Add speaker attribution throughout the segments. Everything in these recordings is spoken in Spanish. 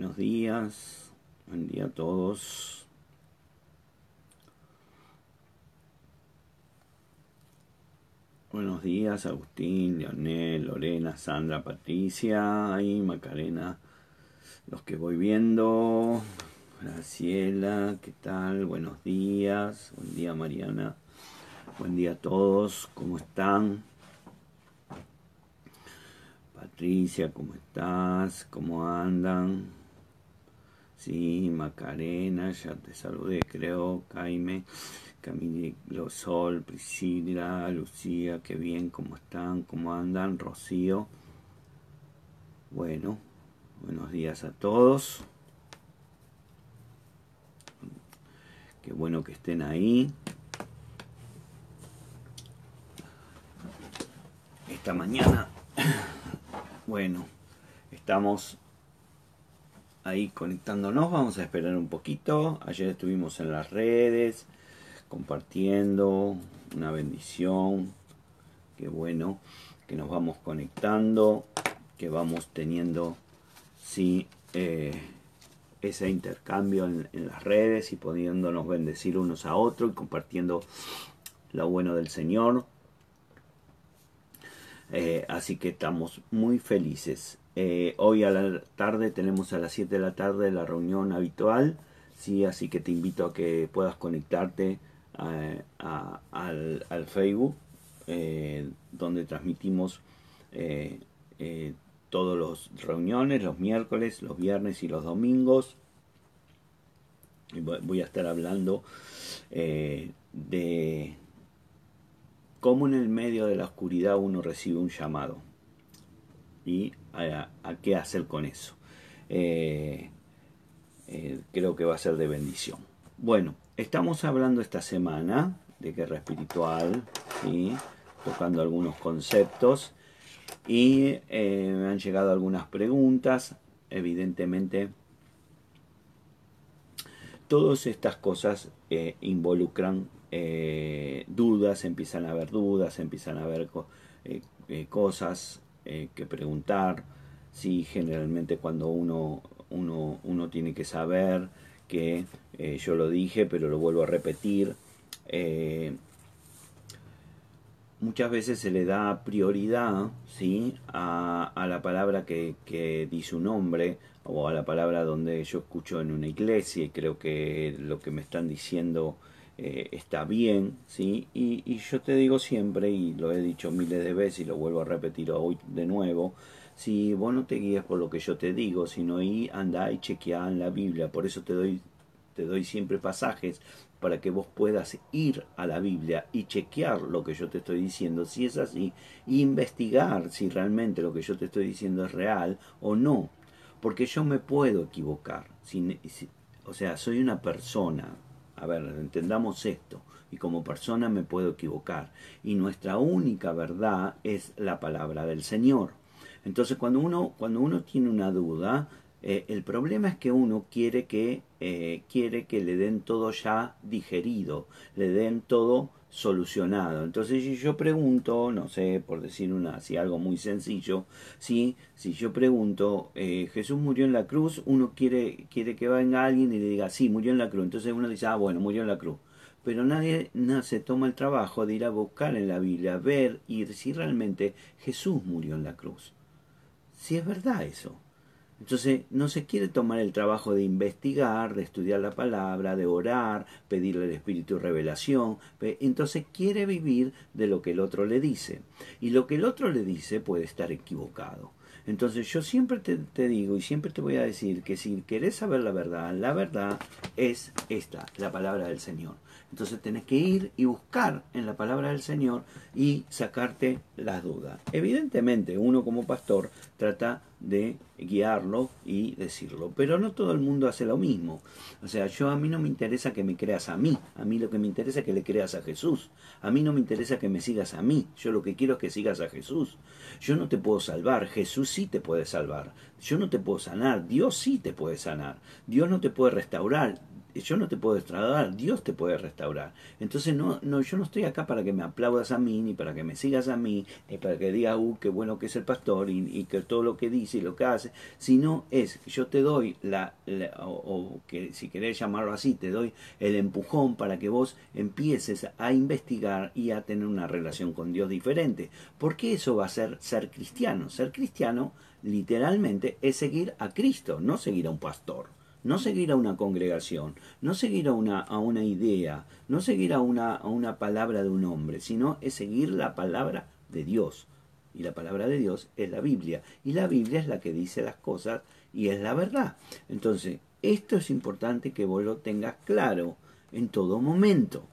Speaker 1: Buenos días, buen día a todos. Buenos días, Agustín, Leonel, Lorena, Sandra, Patricia y Macarena, los que voy viendo. Graciela, ¿qué tal? Buenos días, buen día Mariana, buen día a todos, ¿cómo están? Patricia, ¿cómo estás? ¿Cómo andan? Sí, Macarena, ya te saludé, creo, Jaime, Camilo Sol, Priscila, Lucía, qué bien, ¿cómo están? ¿Cómo andan? Rocío. Bueno, buenos días a todos. Qué bueno que estén ahí. Esta mañana, bueno, estamos ahí conectándonos. Vamos a esperar un poquito. Ayer estuvimos en las redes compartiendo una bendición. Qué bueno que nos vamos conectando, que vamos teniendo sí, eh, ese intercambio en, las redes y pudiéndonos bendecir unos a otros y compartiendo lo bueno del Señor. Eh, así que estamos muy felices. Eh, hoy a la tarde tenemos a las 7 de la tarde la reunión habitual, ¿sí? así que te invito a que puedas conectarte eh, al, Facebook, eh, donde transmitimos todas las reuniones, los miércoles, los viernes y los domingos. voy a estar hablando de cómo en el medio de la oscuridad uno recibe un llamado y a, qué hacer con eso. Eh, eh, creo que va a ser de bendición. Bueno, estamos hablando esta semana de guerra espiritual, tocando algunos conceptos y eh, me han llegado algunas preguntas. Evidentemente, todas estas cosas involucran dudas, empiezan a haber dudas, empiezan a haber cosas eh, que preguntar, si generalmente cuando uno, uno, uno tiene que saber que eh, yo lo dije, pero lo vuelvo a repetir, eh, muchas veces se le da prioridad ¿sí? a, a la palabra que, que, dice un hombre o a la palabra donde yo escucho en una iglesia y creo que lo que me están diciendo eh, está bien, ¿sí? Y, yo te digo siempre, y lo he dicho miles de veces y lo vuelvo a repetir hoy de nuevo, si vos no te guías por lo que yo te digo, sino y anda y chequea en la Biblia, por eso te doy, te doy siempre pasajes para que vos puedas ir a la Biblia y chequear lo que yo te estoy diciendo, si es así, e investigar si realmente lo que yo te estoy diciendo es real o no, porque yo me puedo equivocar, o sea, soy una persona, a ver, entendamos esto. Y como persona me puedo equivocar. Y nuestra única verdad es la palabra del Señor. Entonces cuando uno, cuando uno tiene una duda, eh, el problema es que uno quiere que, eh, quiere que le den todo ya digerido, le den todo solucionado. Entonces, si yo pregunto, no sé, por decir una, así algo muy sencillo, ¿sí? si yo pregunto, eh, Jesús murió en la cruz, uno quiere, quiere que venga alguien y le diga, sí, murió en la cruz. Entonces uno dice, ah, bueno, murió en la cruz. Pero nadie se toma el trabajo de ir a buscar en la Biblia, ver y si realmente Jesús murió en la cruz. Si es verdad eso. Entonces no se quiere tomar el trabajo de investigar, de estudiar la palabra, de orar, pedirle al Espíritu revelación. Entonces quiere vivir de lo que el otro le dice. Y lo que el otro le dice puede estar equivocado. Entonces yo siempre te, te, digo y siempre te voy a decir que si querés saber la verdad, la verdad es esta, la palabra del Señor. Entonces tenés que ir y buscar en la palabra del Señor y sacarte las dudas. Evidentemente uno como pastor trata de guiarlo y decirlo. Pero no todo el mundo hace lo mismo. O sea, yo a mí no me interesa que me creas a mí. A mí lo que me interesa es que le creas a Jesús. A mí no me interesa que me sigas a mí. Yo lo que quiero es que sigas a Jesús. Yo no te puedo salvar. Jesús sí te puede salvar. Yo no te puedo sanar. Dios sí te puede sanar. Dios no te puede restaurar yo no te puedo restaurar, Dios te puede restaurar. Entonces no, no, yo no estoy acá para que me aplaudas a mí, ni para que me sigas a mí, ni para que digas, uh, qué bueno que es el pastor y, que todo lo que dice y lo que hace, sino es yo te doy la, o, que si querés llamarlo así, te doy el empujón para que vos empieces a investigar y a tener una relación con Dios diferente. Porque eso va a ser ser cristiano. Ser cristiano literalmente es seguir a Cristo, no seguir a un pastor no seguir a una congregación, no seguir a una, a una idea, no seguir a una, a una palabra de un hombre, sino es seguir la palabra de Dios. Y la palabra de Dios es la Biblia. Y la Biblia es la que dice las cosas y es la verdad. Entonces, esto es importante que vos lo tengas claro en todo momento.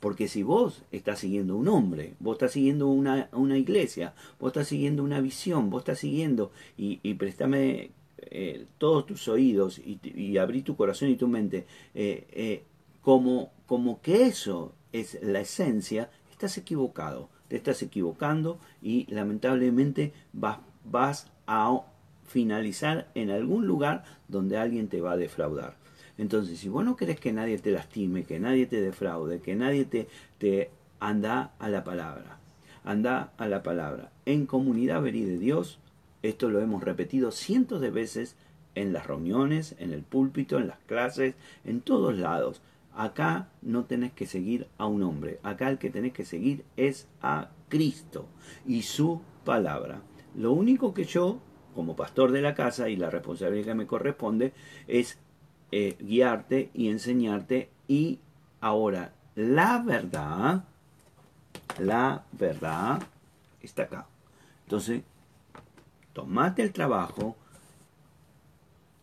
Speaker 1: Porque si vos estás siguiendo un hombre, vos estás siguiendo una, una iglesia, vos estás siguiendo una visión, vos estás siguiendo, y, y préstame eh, todos tus oídos y, abrí tu corazón y tu mente eh, eh, como, como que eso es la esencia, estás equivocado, te estás equivocando y lamentablemente vas, vas a finalizar en algún lugar donde alguien te va a defraudar. Entonces, si vos no querés que nadie te lastime, que nadie te defraude, que nadie te, te anda a la palabra, anda a la palabra. En comunidad verí de Dios, esto lo hemos repetido cientos de veces en las reuniones, en el púlpito, en las clases, en todos lados. Acá no tenés que seguir a un hombre, acá el que tenés que seguir es a Cristo y su palabra. Lo único que yo, como pastor de la casa y la responsabilidad que me corresponde, es eh, guiarte y enseñarte y ahora la verdad, la verdad está acá. Entonces, tomate el trabajo,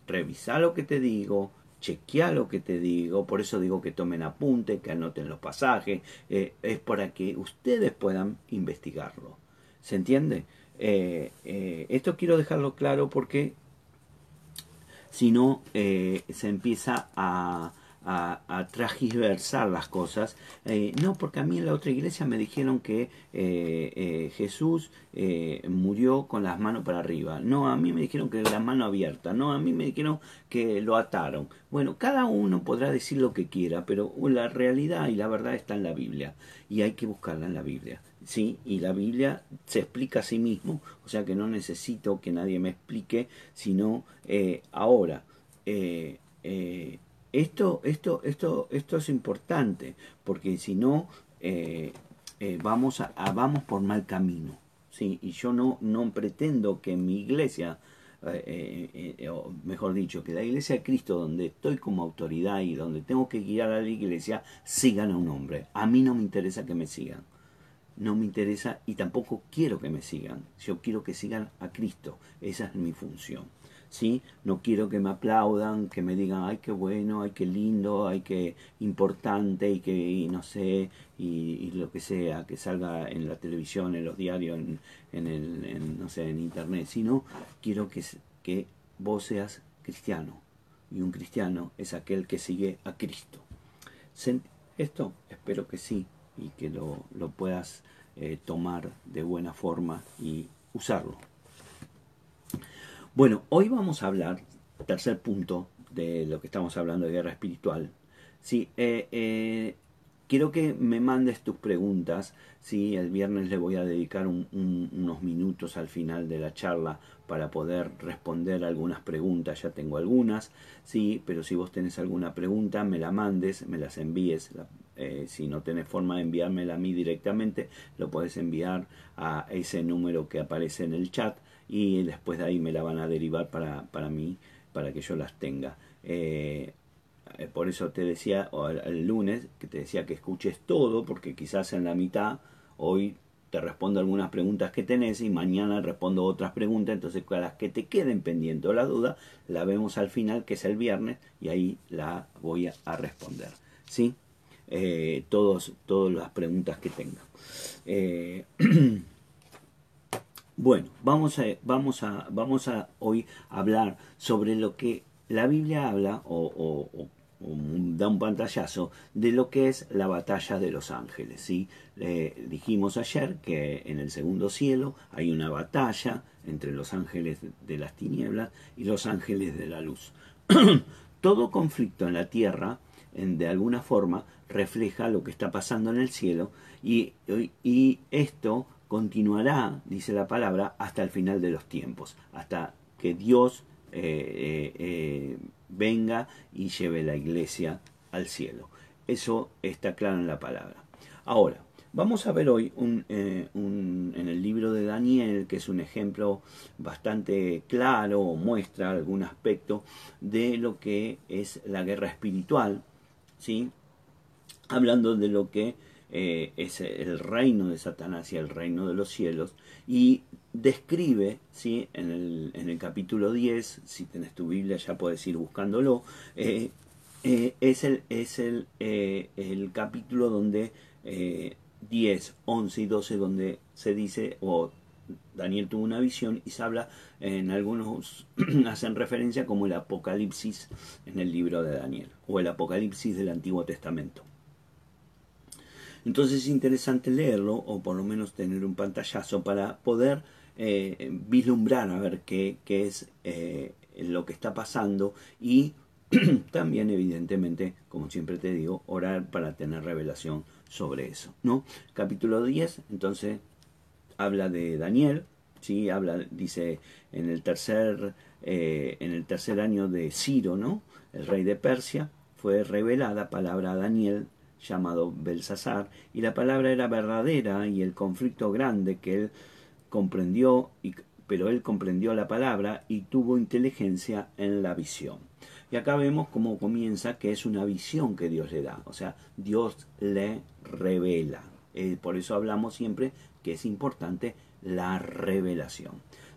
Speaker 1: revisa lo que te digo, chequea lo que te digo, por eso digo que tomen apunte, que anoten los pasajes, eh, es para que ustedes puedan investigarlo. ¿Se entiende? Eh, eh, esto quiero dejarlo claro porque si no se empieza a, a, a las cosas. Eh, no, porque a mí en la otra iglesia me dijeron que eh, eh, Jesús murió con las manos para arriba. No, a mí me dijeron que la mano abierta. No, a mí me dijeron que lo ataron. Bueno, cada uno podrá decir lo que quiera, pero la realidad y la verdad está en la Biblia. Y hay que buscarla en la Biblia. ¿sí? Y la Biblia se explica a sí mismo, o sea que no necesito que nadie me explique, sino ahora. Esto, esto, esto, esto es importante, porque si no, eh, eh, vamos, a, vamos por mal camino. ¿sí? Y yo no, no pretendo que mi iglesia, eh, o mejor dicho, que la iglesia de Cristo, donde estoy como autoridad y donde tengo que guiar a la iglesia, sigan a un hombre. A mí no me interesa que me sigan. No me interesa y tampoco quiero que me sigan. Yo quiero que sigan a Cristo. Esa es mi función. ¿Sí? No quiero que me aplaudan, que me digan, ay, qué bueno, ay, qué lindo, ay, qué importante, y que, no sé, y, lo que sea, que salga en la televisión, en los diarios, en, el, no sé, en internet, sino quiero que, que vos seas cristiano. Y un cristiano es aquel que sigue a Cristo. Esto espero que sí y que lo, puedas eh, tomar de buena forma y usarlo. Bueno, hoy vamos a hablar, tercer punto de lo que estamos hablando de guerra espiritual. Sí, eh, eh, quiero que me mandes tus preguntas. Sí, el viernes le voy a dedicar unos minutos al final de la charla para poder responder algunas preguntas. Ya tengo algunas, sí, pero si vos tenés alguna pregunta, me la mandes, me las envíes. Eh, si no tenés forma de enviármela a mí directamente, lo puedes enviar a ese número que aparece en el chat y después de ahí me la van a derivar para, para mí, para que yo las tenga. Eh, eh, por eso te decía el, lunes que te decía que escuches todo, porque quizás en la mitad hoy te respondo algunas preguntas que tenés y mañana respondo otras preguntas, entonces con las que te queden pendientes o la duda, la vemos al final, que es el viernes, y ahí la voy a, responder. ¿Sí? Eh, todos, todas las preguntas que tenga. Bueno, vamos a, vamos a, vamos a hoy hablar sobre lo que la Biblia habla o, da un pantallazo de lo que es la batalla de los ángeles. ¿sí? dijimos ayer que en el segundo cielo hay una batalla entre los ángeles de las tinieblas y los ángeles de la luz. Todo conflicto en la tierra en, de alguna forma refleja lo que está pasando en el cielo y esto continuará, dice la palabra, hasta el final de los tiempos, hasta que Dios eh, eh, eh, venga y lleve la iglesia al cielo. Eso está claro en la palabra. Ahora, vamos a ver hoy un, en el libro de Daniel, que es un ejemplo bastante claro, muestra algún aspecto de lo que es la guerra espiritual, ¿sí? hablando de lo que eh, es el reino de Satanás y el reino de los cielos, y describe, ¿sí? en, el, en el capítulo 10, si tenés tu Biblia ya puedes ir buscándolo, eh, eh, es, el, es el, el capítulo donde 10, 11 y 12, donde se dice, o Daniel tuvo una visión y se habla, en algunos hacen referencia como el Apocalipsis en el libro de Daniel, o el Apocalipsis del Antiguo Testamento. Entonces es interesante leerlo o por lo menos tener un pantallazo para poder eh, vislumbrar a ver qué, qué es eh, lo que está pasando y también evidentemente, como siempre te digo, orar para tener revelación sobre eso. ¿no? Capítulo 10, entonces habla de Daniel, ¿sí? habla, dice en el tercer, eh, en el tercer año de Ciro, ¿no? el rey de Persia, fue revelada palabra a Daniel llamado Belsasar, y la palabra era verdadera y el conflicto grande que él comprendió, y, pero él comprendió la palabra y tuvo inteligencia en la visión. Y acá vemos cómo comienza que es una visión que Dios le da, o sea, Dios le revela. Eh, por eso hablamos siempre que es importante la revelación.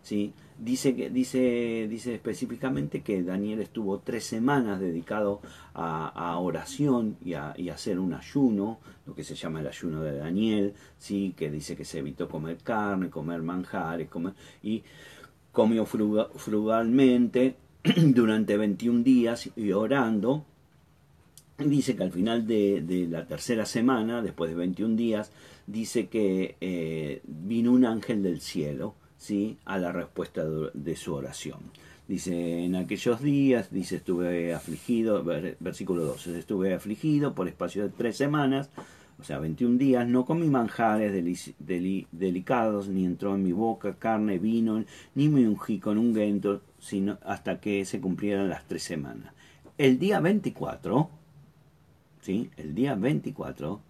Speaker 1: ¿Sí? Dice, dice, dice específicamente que Daniel estuvo tres semanas dedicado a, oración y a, hacer un ayuno, lo que se llama el ayuno de Daniel, ¿sí? que dice que se evitó comer carne, comer manjares, comer, y comió frugalmente durante 21 días y orando. Dice que al final de, la tercera semana, después de 21 días, dice que eh, vino un ángel del cielo, a la respuesta de su oración. Dice, en aquellos días, dice, estuve afligido, versículo 12, estuve afligido por espacio de tres semanas, o sea, 21 días, no comí manjares delicados, ni entró en mi boca carne, vino, ni me ungí con un guento, sino hasta que se cumplieran las tres semanas. El día 24, ¿sí? El día 24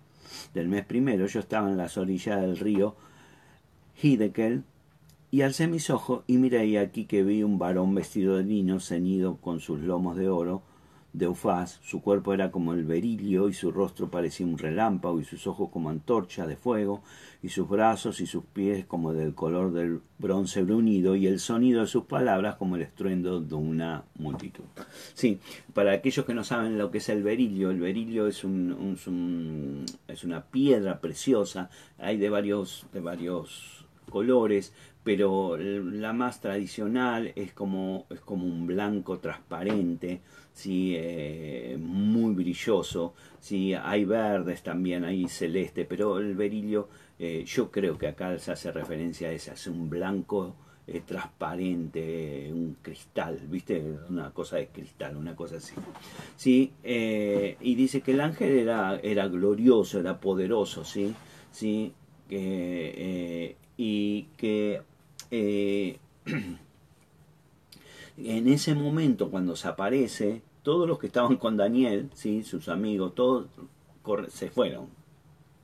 Speaker 1: del mes primero, yo estaba en las orillas del río Hidekel, y alcé mis ojos y miré y aquí que vi un varón vestido de lino, ceñido con sus lomos de oro, de ufaz, su cuerpo era como el berilio y su rostro parecía un relámpago y sus ojos como antorcha de fuego y sus brazos y sus pies como del color del bronce brunido y el sonido de sus palabras como el estruendo de una multitud. Sí, para aquellos que no saben lo que es el berilio, el berilio es, un, es una piedra preciosa, hay de varios, de varios colores, pero la más tradicional es como, es como un blanco transparente, ¿sí? Eh, muy brilloso, ¿sí? hay verdes también, hay celeste, pero el berilio eh, yo creo que acá se hace referencia a ese, hace un blanco eh, transparente, un cristal, ¿viste? Una cosa de cristal, una cosa así. ¿Sí? y dice que el ángel era, era glorioso, era poderoso, ¿sí? ¿Sí? y que eh, en ese momento cuando se aparece, todos los que estaban con Daniel, ¿sí? sus amigos, todos se fueron.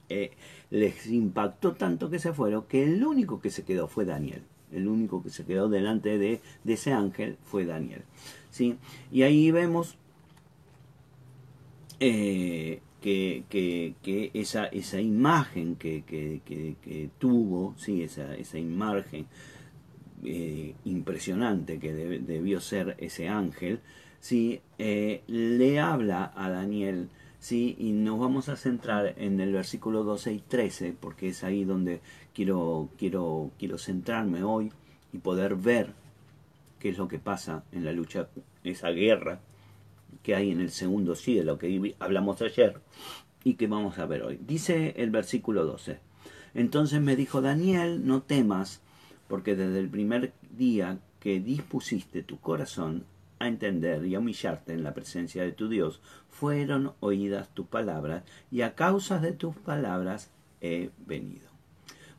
Speaker 1: Eh, les impactó tanto que se fueron que el único que se quedó fue Daniel. El único que se quedó delante de, ese ángel fue Daniel. ¿sí? Y ahí vemos eh, que, esa, imagen que, tuvo, ¿sí? esa imagen eh, impresionante que debió ser ese ángel, ¿sí? Eh, le habla a Daniel, ¿sí? y nos vamos a centrar en el versículo 12 y 13, porque es ahí donde quiero, quiero, quiero centrarme hoy y poder ver qué es lo que pasa en la lucha, esa guerra que hay en el segundo cielo, que hablamos ayer y que vamos a ver hoy. Dice el versículo 12. Entonces me dijo Daniel, no temas, porque desde el primer día que dispusiste tu corazón a entender y a humillarte en la presencia de tu Dios, fueron oídas tus palabras, y a causa de tus palabras he venido.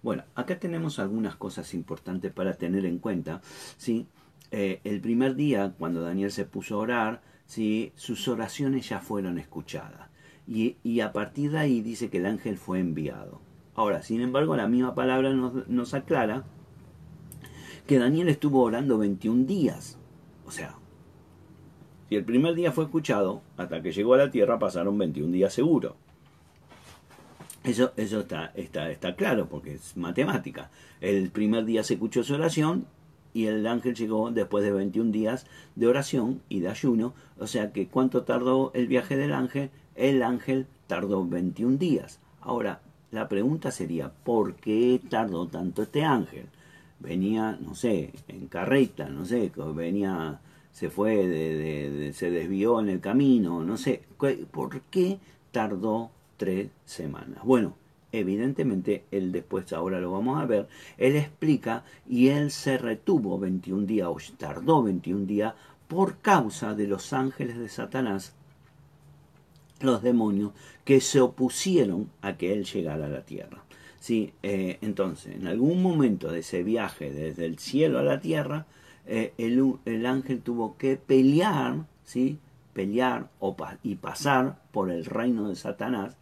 Speaker 1: Bueno, acá tenemos algunas cosas importantes para tener en cuenta. ¿sí? Eh, el primer día, cuando Daniel se puso a orar, ¿sí? sus oraciones ya fueron escuchadas. Y, a partir de ahí dice que el ángel fue enviado. Ahora, sin embargo, la misma palabra nos aclara que Daniel estuvo orando 21 días. O sea, si el primer día fue escuchado, hasta que llegó a la tierra pasaron 21 días seguro. Eso, eso está, está, está claro, porque es matemática. El primer día se escuchó su oración y el ángel llegó después de 21 días de oración y de ayuno. O sea que cuánto tardó el viaje del ángel, el ángel tardó 21 días. Ahora, la pregunta sería, ¿por qué tardó tanto este ángel? Venía, no sé, en carreta, no sé, venía, se fue, de, se desvió en el camino, no sé, ¿por qué tardó tres semanas? Bueno, evidentemente él después, ahora lo vamos a ver, él explica y él se retuvo 21 días, o tardó 21 días, por causa de los ángeles de Satanás, los demonios, que se opusieron a que él llegara a la tierra. Sí, eh, entonces, en algún momento de ese viaje desde el cielo a la tierra, eh, el, ángel tuvo que pelear, ¿sí? Pelear y pasar por el reino de Satanás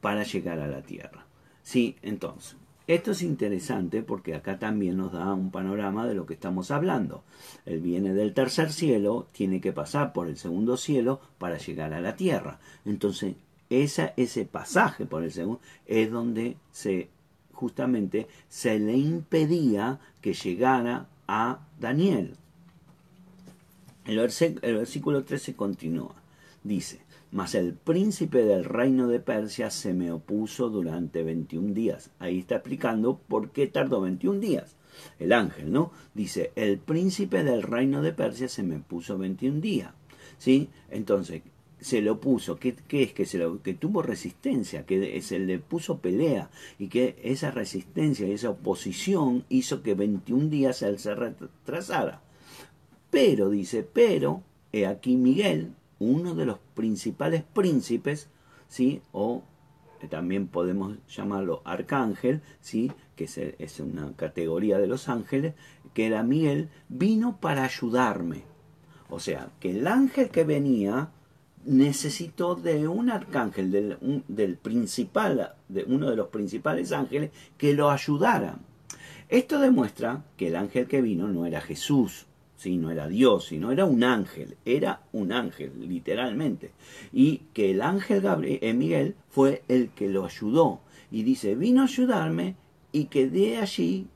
Speaker 1: para llegar a la tierra. Sí, entonces, esto es interesante porque acá también nos da un panorama de lo que estamos hablando. Él viene del tercer cielo, tiene que pasar por el segundo cielo para llegar a la tierra. Entonces, ese pasaje por el segundo es donde se justamente se le impedía que llegara a Daniel. El, versículo 13 continúa. Dice, mas el príncipe del reino de Persia se me opuso durante 21 días. Ahí está explicando por qué tardó 21 días. El ángel, ¿no? Dice, el príncipe del reino de Persia se me puso 21 días. ¿Sí? Entonces, se lo puso, ¿qué, es que se lo, que tuvo resistencia, que se le puso pelea y que esa resistencia y esa oposición hizo que 21 días él se retrasara. Pero, dice, pero, he aquí Miguel, uno de los principales príncipes, ¿sí? o también podemos llamarlo arcángel, ¿sí? que es, es una categoría de los ángeles, que era Miguel, vino para ayudarme. O sea, que el ángel que venía necesitó de un arcángel, del, principal, de uno de los principales ángeles, que lo ayudara. Esto demuestra que el ángel que vino no era Jesús, ¿sí? no era Dios, sino era un ángel, era un ángel, literalmente. Y que el ángel Gabriel, eh, Miguel fue el que lo ayudó. Y dice, vino a ayudarme y quedé allí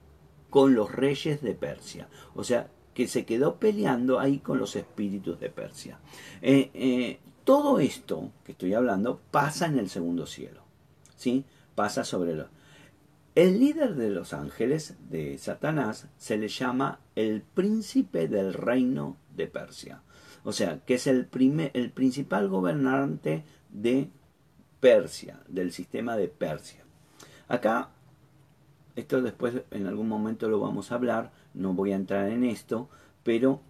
Speaker 1: con los reyes de Persia. O sea, que se quedó peleando ahí con los espíritus de Persia. Eh, eh, todo esto que estoy hablando pasa en el segundo cielo. ¿sí? Pasa sobre los... El líder de los ángeles de Satanás se le llama el príncipe del reino de Persia. O sea, que es el, primer, el principal gobernante de Persia, del sistema de Persia. Acá, esto después en algún momento lo vamos a hablar, no voy a entrar en esto, pero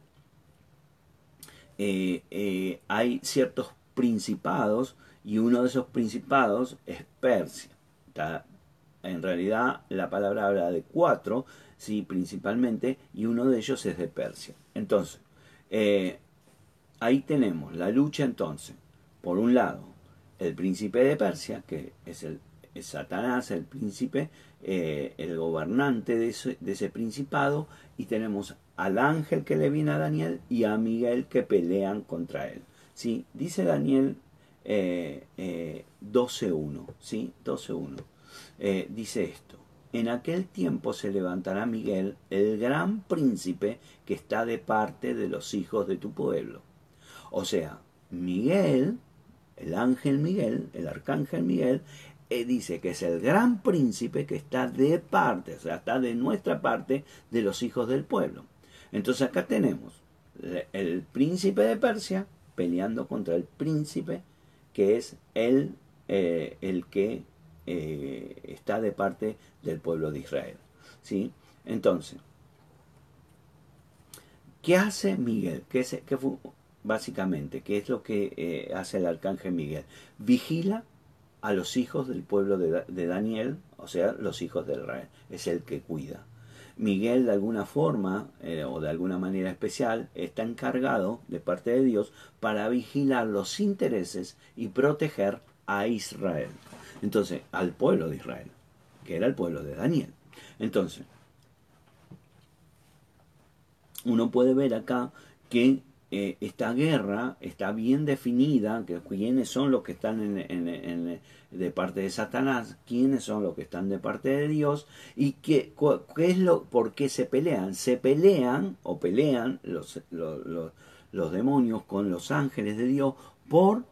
Speaker 1: eh, eh, hay ciertos principados y uno de esos principados es Persia. En realidad la palabra habla de cuatro, sí, principalmente, y uno de ellos es de Persia. Entonces, eh, ahí tenemos la lucha entonces, por un lado, el príncipe de Persia, que es el Satanás, el príncipe, el gobernante de de ese principado, y tenemos al ángel que le viene a Daniel y a Miguel que pelean contra él. ¿sí? Dice Daniel eh, eh, 12.1, ¿sí? 12.1. Eh, dice esto. En aquel tiempo se levantará Miguel, el gran príncipe que está de parte de los hijos de tu pueblo. O sea, Miguel, el ángel Miguel, el arcángel Miguel, eh, dice que es el gran príncipe que está de parte, o sea, está de nuestra parte de los hijos del pueblo. Entonces acá tenemos el príncipe de Persia peleando contra el príncipe que es el, eh, el que eh, está de parte del pueblo de Israel. ¿sí? Entonces, ¿Qué hace Miguel? ¿Qué, es, qué fue, básicamente, qué es lo que eh, hace el arcángel Miguel? Vigila a los hijos del pueblo de, de Daniel, o sea, los hijos de Israel. Es el que cuida. Miguel de alguna forma eh, o de alguna manera especial está encargado de parte de Dios para vigilar los intereses y proteger a Israel. Entonces, al pueblo de Israel, que era el pueblo de Daniel. Entonces, uno puede ver acá que eh, esta guerra está bien definida, que quiénes son los que están en, de parte de Satanás, quiénes son los que están de parte de Dios y qué, qué es lo, por qué se pelean. Se pelean o pelean los, los, los, demonios con los ángeles de Dios por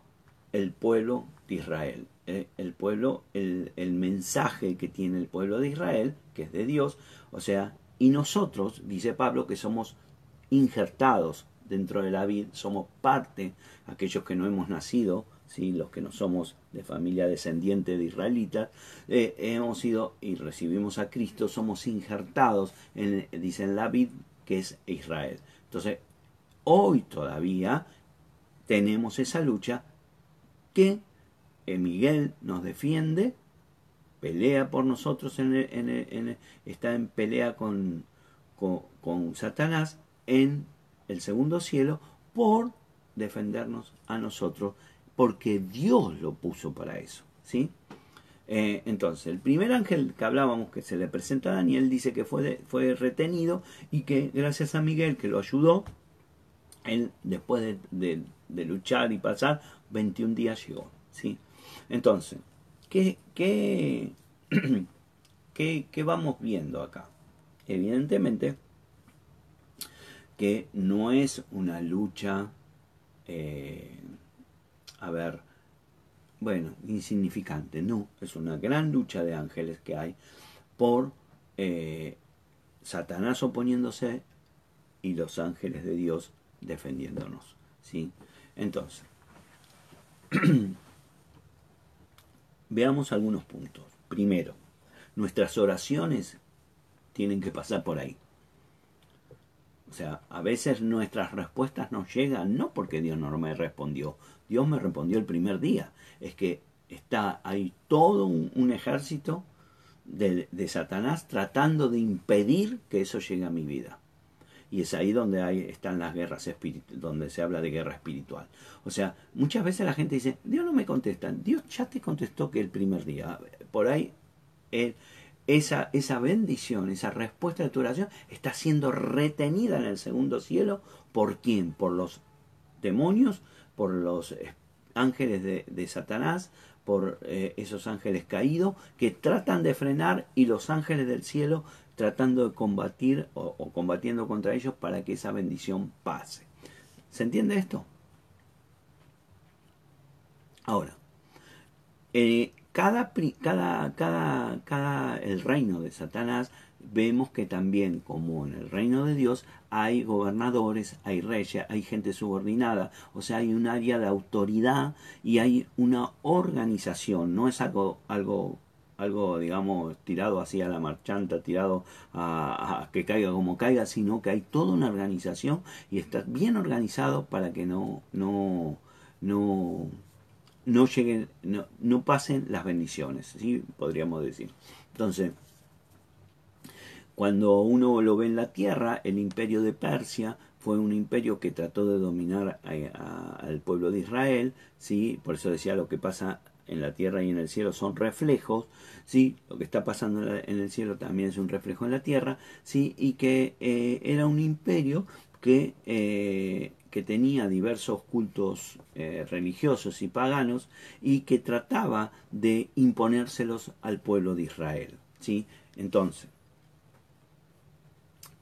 Speaker 1: el pueblo de Israel. Eh, el pueblo, el, el mensaje que tiene el pueblo de Israel, que es de Dios, o sea, y nosotros, dice Pablo, que somos injertados dentro de la vid, somos parte, aquellos que no hemos nacido, ¿sí? los que no somos de familia descendiente de israelitas, eh, hemos sido y recibimos a Cristo, somos injertados, en, la vid, que es Israel. Entonces, hoy todavía tenemos esa lucha que Miguel nos defiende, pelea por nosotros, está en pelea con, con, con Satanás en el segundo cielo por defendernos a nosotros, porque Dios lo puso para eso. ¿sí? Eh, entonces, el primer ángel que hablábamos, que se le presenta a Daniel, dice que fue, fue retenido y que gracias a Miguel que lo ayudó, él después de, luchar y pasar, 21 días llegó. ¿sí? Entonces, ¿qué, qué, qué, qué vamos viendo acá? Evidentemente, que no es una lucha, eh, a ver, bueno, insignificante, no, es una gran lucha de ángeles que hay por eh, Satanás oponiéndose y los ángeles de Dios defendiéndonos. ¿sí? Entonces, veamos algunos puntos. Primero, nuestras oraciones tienen que pasar por ahí. O sea, a veces nuestras respuestas no llegan no porque Dios no me respondió. Dios me respondió el primer día. Es que está ahí todo un, ejército de, Satanás tratando de impedir que eso llegue a mi vida. Y es ahí donde hay, están las guerras espirituales, donde se habla de guerra espiritual. O sea, muchas veces la gente dice, Dios no me contesta. Dios ya te contestó que el primer día. Por ahí, él, esa, esa bendición, esa respuesta de tu oración está siendo retenida en el segundo cielo. ¿Por quién? Por los demonios, por los ángeles de, Satanás, por eh, esos ángeles caídos que tratan de frenar y los ángeles del cielo tratando de combatir o, combatiendo contra ellos para que esa bendición pase. ¿Se entiende esto? Ahora, eh, cada, cada, cada, cada, el reino de Satanás vemos que también, como en el reino de Dios, hay gobernadores, hay reyes, hay gente subordinada, o sea, hay un área de autoridad y hay una organización, no es algo, algo, algo digamos, tirado así a la marchanta, tirado a, a que caiga como caiga, sino que hay toda una organización y está bien organizado para que no, no, no, no lleguen, no, no pasen las bendiciones, ¿sí? podríamos decir. Entonces, cuando uno lo ve en la tierra, el imperio de Persia fue un imperio que trató de dominar al pueblo de Israel, ¿sí? por eso decía lo que pasa en la tierra y en el cielo son reflejos, ¿sí? lo que está pasando en el cielo también es un reflejo en la tierra, ¿sí? y que eh, era un imperio que eh, que tenía diversos cultos eh, religiosos y paganos y que trataba de imponérselos al pueblo de Israel. ¿sí? Entonces,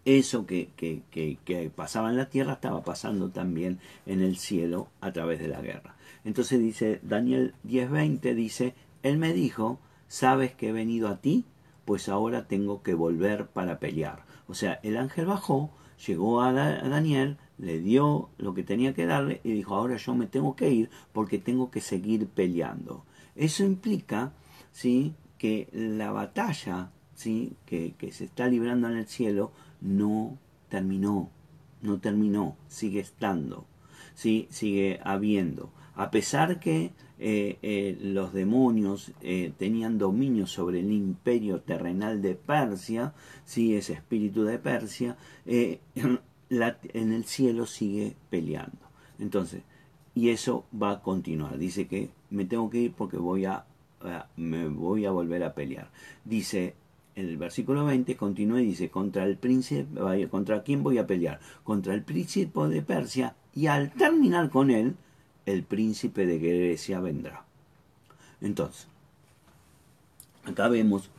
Speaker 1: eso que, que, que, pasaba en la tierra estaba pasando también en el cielo a través de la guerra. Entonces dice Daniel 10:20, dice, Él me dijo, ¿sabes que he venido a ti? Pues ahora tengo que volver para pelear. O sea, el ángel bajó, llegó a Daniel, le dio lo que tenía que darle y dijo, ahora yo me tengo que ir porque tengo que seguir peleando. Eso implica ¿sí? que la batalla ¿sí? que, que se está librando en el cielo no terminó, no terminó, sigue estando, ¿sí? sigue habiendo. A pesar que eh, eh, los demonios eh, tenían dominio sobre el imperio terrenal de Persia, ¿sí? ese espíritu de Persia, en el cielo sigue peleando. Entonces, y eso va a continuar. Dice que me tengo que ir porque voy a, me voy a volver a pelear. Dice en el versículo 20 continúa y dice, contra el príncipe, contra quién voy a pelear? Contra el príncipe de Persia y al terminar con él, el príncipe de Grecia vendrá. Entonces, acá vemos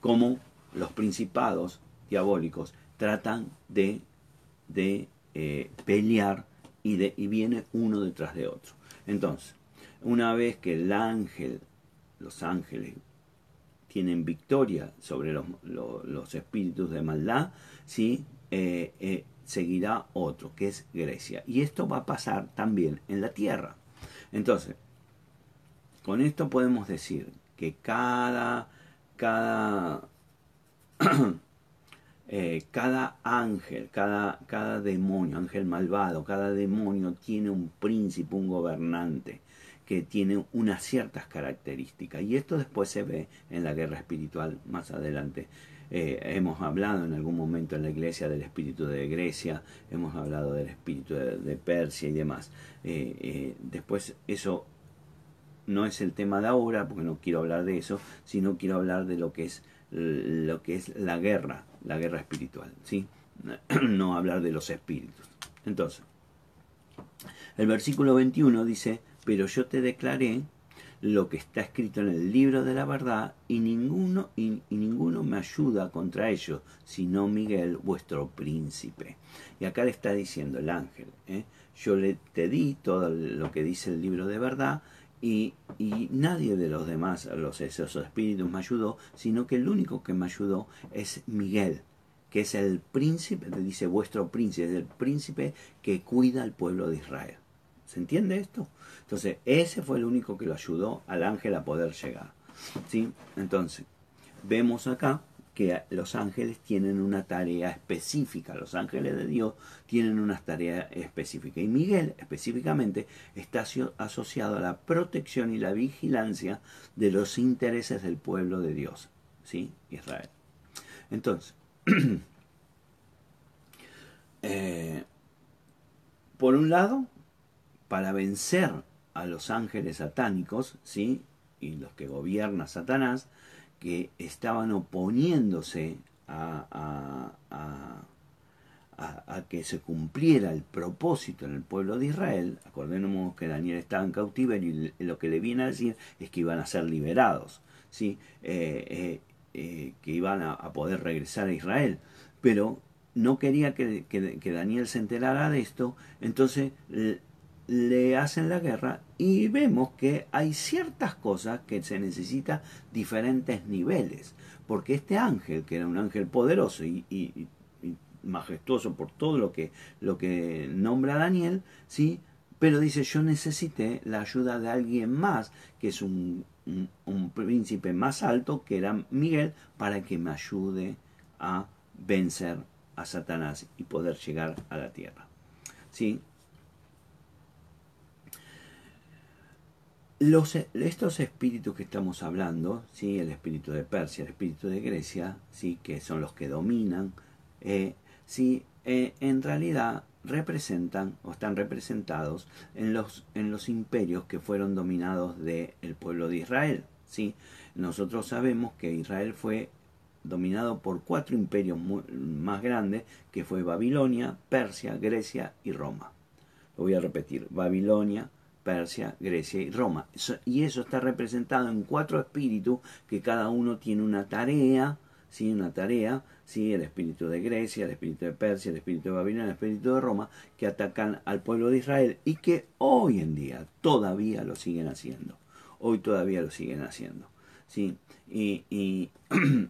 Speaker 1: cómo los principados diabólicos tratan de, de eh, pelear y, de, y viene uno detrás de otro. Entonces, una vez que el ángel, los ángeles, tienen victoria sobre los, espíritus de maldad, ¿sí? Eh, eh, seguirá otro, que es Grecia. Y esto va a pasar también en la tierra. Entonces, con esto podemos decir que cada, cada, eh, cada ángel, cada, cada demonio, ángel malvado, cada demonio tiene un príncipe, un gobernante que tiene unas ciertas características. Y esto después se ve en la guerra espiritual más adelante. Eh, hemos hablado en algún momento en la iglesia del espíritu de Grecia, hemos hablado del espíritu de, Persia y demás. Eh, eh, después eso no es el tema de ahora, porque no quiero hablar de eso, sino quiero hablar de lo que es lo que es la guerra, la guerra espiritual, ¿sí? No hablar de los espíritus. Entonces, el versículo 21 dice, pero yo te declaré lo que está escrito en el libro de la verdad y ninguno, y, ninguno me ayuda contra ello, sino Miguel, vuestro príncipe. Y acá le está diciendo el ángel, ¿eh? yo le te di todo lo que dice el libro de verdad y, nadie de los demás, los esos espíritus me ayudó, sino que el único que me ayudó es Miguel, que es el príncipe, dice vuestro príncipe, es el príncipe que cuida al pueblo de Israel. ¿Se entiende esto? Entonces, ese fue el único que lo ayudó al ángel a poder llegar. ¿sí? Entonces, vemos acá que los ángeles tienen una tarea específica, los ángeles de Dios tienen una tarea específica. Y Miguel específicamente está asociado a la protección y la vigilancia de los intereses del pueblo de Dios, ¿sí? Israel. Entonces, eh, por un lado, para vencer a los ángeles satánicos, ¿sí? y los que gobierna Satanás, que estaban oponiéndose a, a, que se cumpliera el propósito en el pueblo de Israel. Acordémonos que Daniel estaba en cautiverio y lo que le viene a decir es que iban a ser liberados, ¿sí? Eh, eh, eh, que iban a, poder regresar a Israel. Pero no quería que, que Daniel se enterara de esto, entonces le hacen la guerra y vemos que hay ciertas cosas que se necesita diferentes niveles, porque este ángel, que era un ángel poderoso y, majestuoso por todo lo que, lo que nombra Daniel, ¿sí? pero dice yo necesité la ayuda de alguien más, que es un, un, príncipe más alto, que era Miguel, para que me ayude a vencer a Satanás y poder llegar a la tierra. ¿Sí? Estos espíritus que estamos hablando, ¿sí? el espíritu de Persia, el espíritu de Grecia, ¿sí? que son los que dominan, eh, ¿sí? Eh, en realidad representan o están representados en los, en los imperios que fueron dominados del pueblo de Israel. ¿sí? Nosotros sabemos que Israel fue dominado por cuatro imperios más grandes, que fue Babilonia, Persia, Grecia y Roma. Lo voy a repetir, Babilonia, Persia, Grecia y Roma. y eso está representado en cuatro espíritus que cada uno tiene una tarea, ¿sí? una tarea, ¿sí? el espíritu de Grecia, el espíritu de Persia, el espíritu de Babilonia, el espíritu de Roma, que atacan al pueblo de Israel y que hoy en día todavía lo siguen haciendo. Hoy todavía lo siguen haciendo. ¿sí? Y, y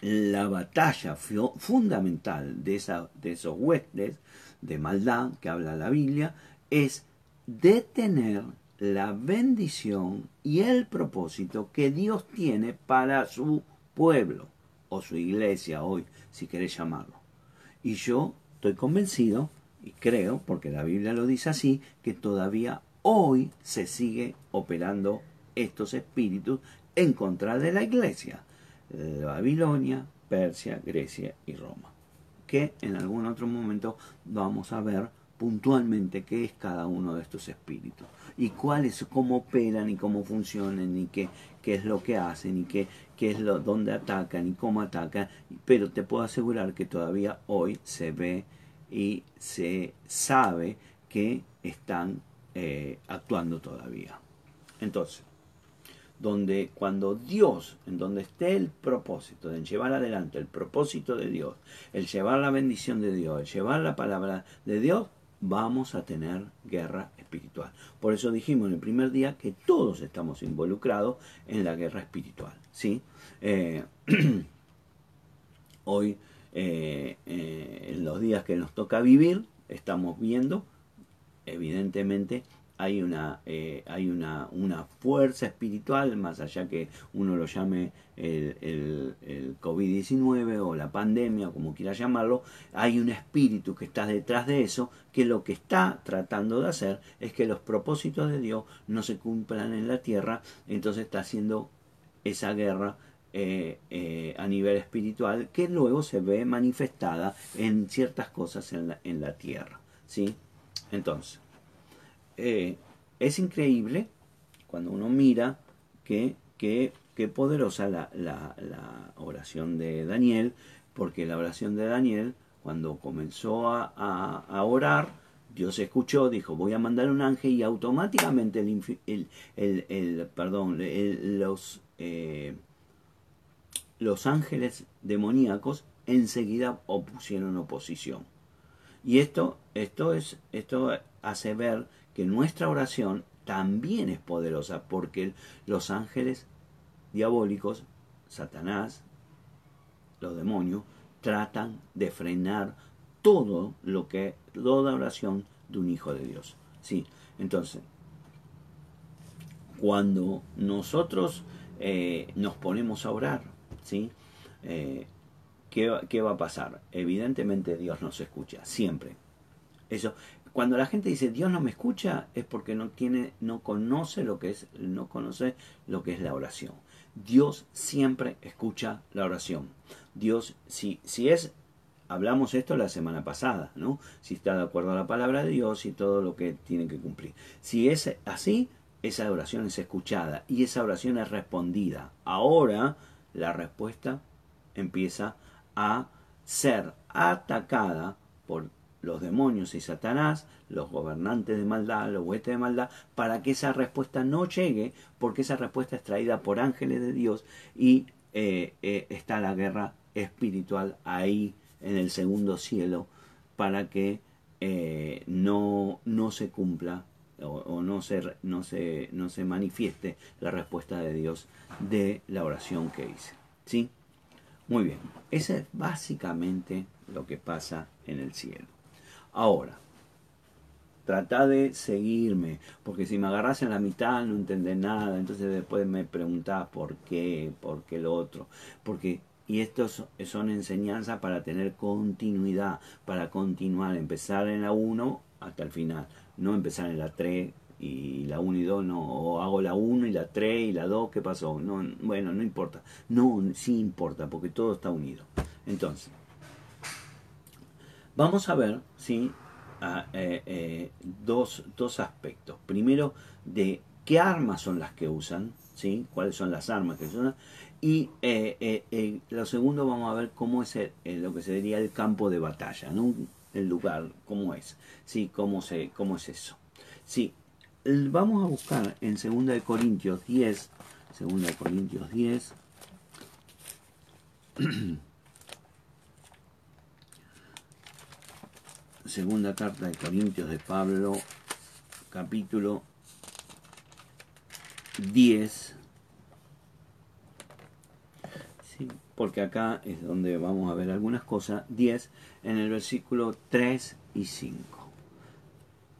Speaker 1: la batalla fundamental de, esa, de esos huestes de maldad que habla la Biblia es detener la bendición y el propósito que Dios tiene para su pueblo o su iglesia hoy, si querés llamarlo. Y yo estoy convencido y creo, porque la Biblia lo dice así, que todavía hoy se sigue operando estos espíritus en contra de la iglesia. Babilonia, Persia, Grecia y Roma. Que en algún otro momento vamos a ver puntualmente qué es cada uno de estos espíritus y cuáles, cómo operan y cómo funcionan y qué, qué es lo que hacen y qué, qué es lo, dónde atacan y cómo atacan. Pero te puedo asegurar que todavía hoy se ve y se sabe que están eh, actuando todavía. Entonces, donde cuando Dios, en donde esté el propósito de llevar adelante el propósito de Dios, el llevar la bendición de Dios, el llevar la palabra de Dios, vamos a tener guerra espiritual. Por eso dijimos en el primer día que todos estamos involucrados en la guerra espiritual. ¿sí? Eh, hoy, eh, en los días que nos toca vivir, estamos viendo, evidentemente, hay una, eh, hay una, una, fuerza espiritual, más allá que uno lo llame el, el, COVID-19 o la pandemia, o como quiera llamarlo, hay un espíritu que está detrás de eso, que lo que está tratando de hacer es que los propósitos de Dios no se cumplan en la tierra, entonces está haciendo esa guerra eh, eh, a nivel espiritual que luego se ve manifestada en ciertas cosas en la, en la tierra. ¿sí? Entonces, eh, es increíble cuando uno mira que, poderosa la, oración de Daniel, porque la oración de Daniel, cuando comenzó a, orar, Dios escuchó, dijo, voy a mandar un ángel y automáticamente el, los, eh, los ángeles demoníacos enseguida opusieron oposición. Y esto, esto, es, esto hace ver que nuestra oración también es poderosa porque los ángeles diabólicos, Satanás, los demonios, tratan de frenar todo lo que, toda oración de un hijo de Dios. Sí, entonces, cuando nosotros eh, nos ponemos a orar, ¿sí? Eh, ¿qué, ¿Qué va a pasar? Evidentemente Dios nos escucha, siempre. Eso, cuando la gente dice Dios no me escucha es porque no tiene, no conoce lo que es, no conoce lo que es la oración. Dios siempre escucha la oración. Dios, si, si es, hablamos esto la semana pasada, ¿no? Si está de acuerdo a la palabra de Dios y todo lo que tiene que cumplir. Si es así, esa oración es escuchada y esa oración es respondida. Ahora la respuesta empieza a ser atacada por los demonios y Satanás, los gobernantes de maldad, los huestes de maldad, para que esa respuesta no llegue, porque esa respuesta es traída por ángeles de Dios y eh, eh, está la guerra espiritual ahí en el segundo cielo para que eh, no, no se cumpla o, no, se, no, se, no se manifieste la respuesta de Dios de la oración que hice. ¿Sí? Muy bien, eso es básicamente lo que pasa en el cielo. Ahora, trata de seguirme, porque si me agarras en la mitad no entendés nada, entonces después me preguntás por qué, por qué lo otro, porque y estos son enseñanzas para tener continuidad, para continuar, empezar en la 1 hasta el final, no empezar en la 3 y la 1 y 2 no, o hago la 1 y la 3 y la 2, ¿qué pasó? No, bueno, no importa. No, sí importa, porque todo está unido. Entonces, Vamos a ver ¿sí? Eh, eh, dos, dos, aspectos. Primero, de qué armas son las que usan, ¿sí? cuáles son las armas que usan. Y eh, lo segundo, vamos a ver cómo es lo que se diría el campo de batalla, el lugar, cómo es, ¿sí? cómo, se, cómo es eso. Sí, vamos a buscar en 2 Corintios 10, 2 Corintios 10. segunda carta de Corintios de Pablo, capítulo 10. porque acá es donde vamos a ver algunas cosas. 10 en el versículo 3 y 5.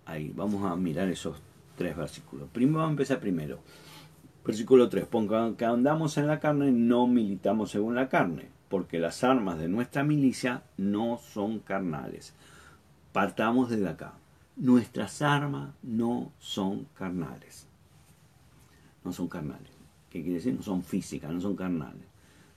Speaker 1: Ahí, vamos a mirar esos tres versículos. Primero vamos a empezar primero. Versículo 3. Porque andamos en la carne, no militamos según la carne porque las armas de nuestra milicia no son carnales. Partamos desde acá. Nuestras armas no son carnales. No son carnales. ¿Qué quiere decir? No son físicas, no son carnales.